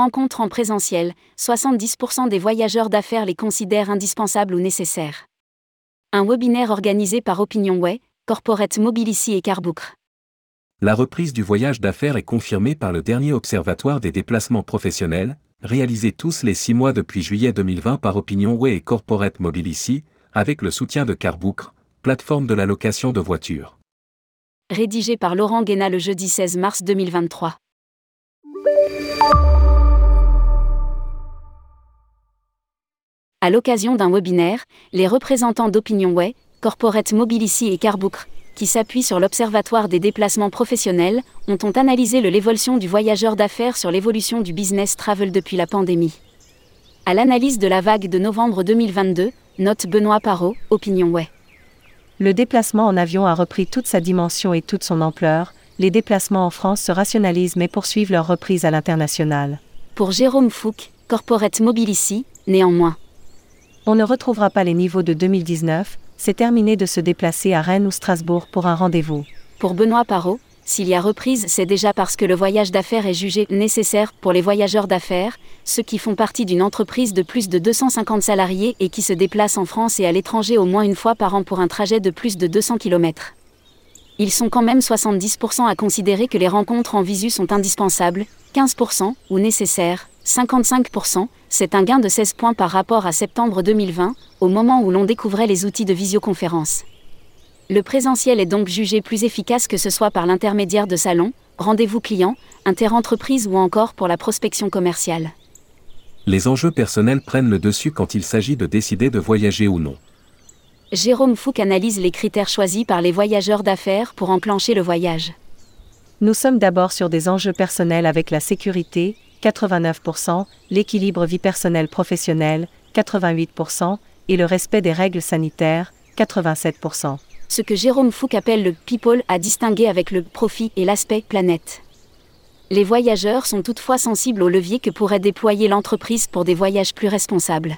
rencontres en présentiel, 70% des voyageurs d'affaires les considèrent indispensables ou nécessaires. Un webinaire organisé par Opinionway, Corporate Mobility et Carbookr. La reprise du voyage d'affaires est confirmée par le dernier observatoire des déplacements professionnels, réalisé tous les six mois depuis juillet 2020 par Opinionway et Corporate Mobility, avec le soutien de Carbookr, plateforme de la location de voitures. Rédigé par Laurent Guéna le jeudi 16 mars 2023. À l'occasion d'un webinaire, les représentants d'Opinionway, Corporate Mobility et Carbookr, qui s'appuient sur l'Observatoire des déplacements professionnels, ont, ont analysé l'évolution du voyageur d'affaires sur l'évolution du business travel depuis la pandémie. À l'analyse de la vague de novembre 2022, note Benoît Parot, Opinionway. Le déplacement en avion a repris toute sa dimension et toute son ampleur, les déplacements en France se rationalisent mais poursuivent leur reprise à l'international. Pour Jérôme Fouque, Corporate Mobility, néanmoins. On ne retrouvera pas les niveaux de 2019, c'est terminé de se déplacer à Rennes ou Strasbourg pour un rendez-vous. Pour Benoît Parot, s'il y a reprise, c'est déjà parce que le voyage d'affaires est jugé nécessaire pour les voyageurs d'affaires, ceux qui font partie d'une entreprise de plus de 250 salariés et qui se déplacent en France et à l'étranger au moins une fois par an pour un trajet de plus de 200 km. Ils sont quand même 70% à considérer que les rencontres en visu sont indispensables, 15% ou nécessaires, 55%, c'est un gain de 16 points par rapport à septembre 2020, au moment où l'on découvrait les outils de visioconférence. Le présentiel est donc jugé plus efficace que ce soit par l'intermédiaire de salons, rendez-vous clients, interentreprises ou encore pour la prospection commerciale. Les enjeux personnels prennent le dessus quand il s'agit de décider de voyager ou non. Jérôme Fouque analyse les critères choisis par les voyageurs d'affaires pour enclencher le voyage. Nous sommes d'abord sur des enjeux personnels avec la sécurité, 89%, l'équilibre vie personnelle professionnelle, 88%, et le respect des règles sanitaires, 87%. Ce que Jérôme Fouque appelle le people à distinguer avec le profit et l'aspect planète. Les voyageurs sont toutefois sensibles aux leviers que pourrait déployer l'entreprise pour des voyages plus responsables.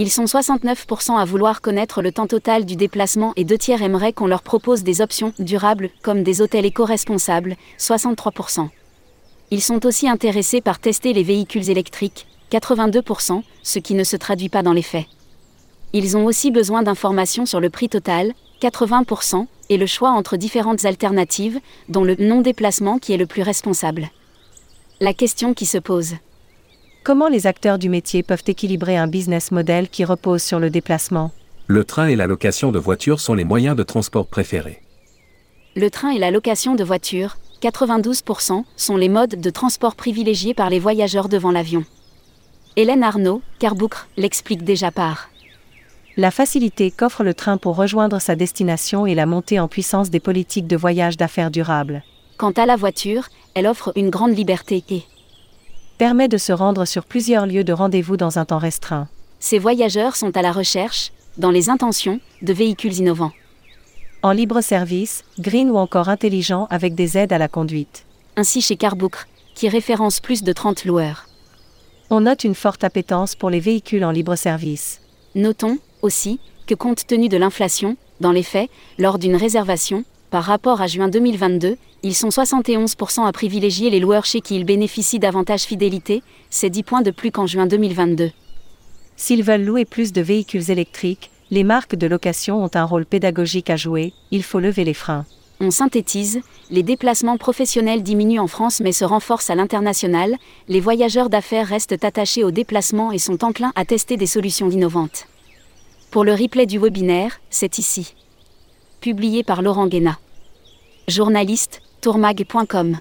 Ils sont 69% à vouloir connaître le temps total du déplacement et deux tiers aimeraient qu'on leur propose des options durables comme des hôtels éco-responsables, 63%. Ils sont aussi intéressés par tester les véhicules électriques, 82%, ce qui ne se traduit pas dans les faits. Ils ont aussi besoin d'informations sur le prix total, 80%, et le choix entre différentes alternatives, dont le non-déplacement qui est le plus responsable. La question qui se pose. Comment les acteurs du métier peuvent équilibrer un business model qui repose sur le déplacement? Le train et la location de voitures sont les moyens de transport préférés. Le train et la location de voitures, 92%, sont les modes de transport privilégiés par les voyageurs devant l'avion. Hélène Arnaud, Carboukre, l'explique déjà par la facilité qu'offre le train pour rejoindre sa destination et la montée en puissance des politiques de voyage d'affaires durables. Quant à la voiture, elle offre une grande liberté et permet de se rendre sur plusieurs lieux de rendez-vous dans un temps restreint. Ces voyageurs sont à la recherche, dans les intentions, de véhicules innovants. En libre service, green ou encore intelligent avec des aides à la conduite. Ainsi chez Carbookr, qui référence plus de 30 loueurs. On note une forte appétence pour les véhicules en libre service. Notons, aussi, que compte tenu de l'inflation, dans les faits, lors d'une réservation, par rapport à juin 2022, ils sont 71% à privilégier les loueurs chez qui ils bénéficient davantage fidélité, c'est 10 points de plus qu'en juin 2022. S'ils veulent louer plus de véhicules électriques, les marques de location ont un rôle pédagogique à jouer, il faut lever les freins. On synthétise, les déplacements professionnels diminuent en France mais se renforcent à l'international, les voyageurs d'affaires restent attachés aux déplacements et sont enclins à tester des solutions innovantes. Pour le replay du webinaire, c'est ici. Publié par Laurent Guéna. Journaliste, tourmag.com.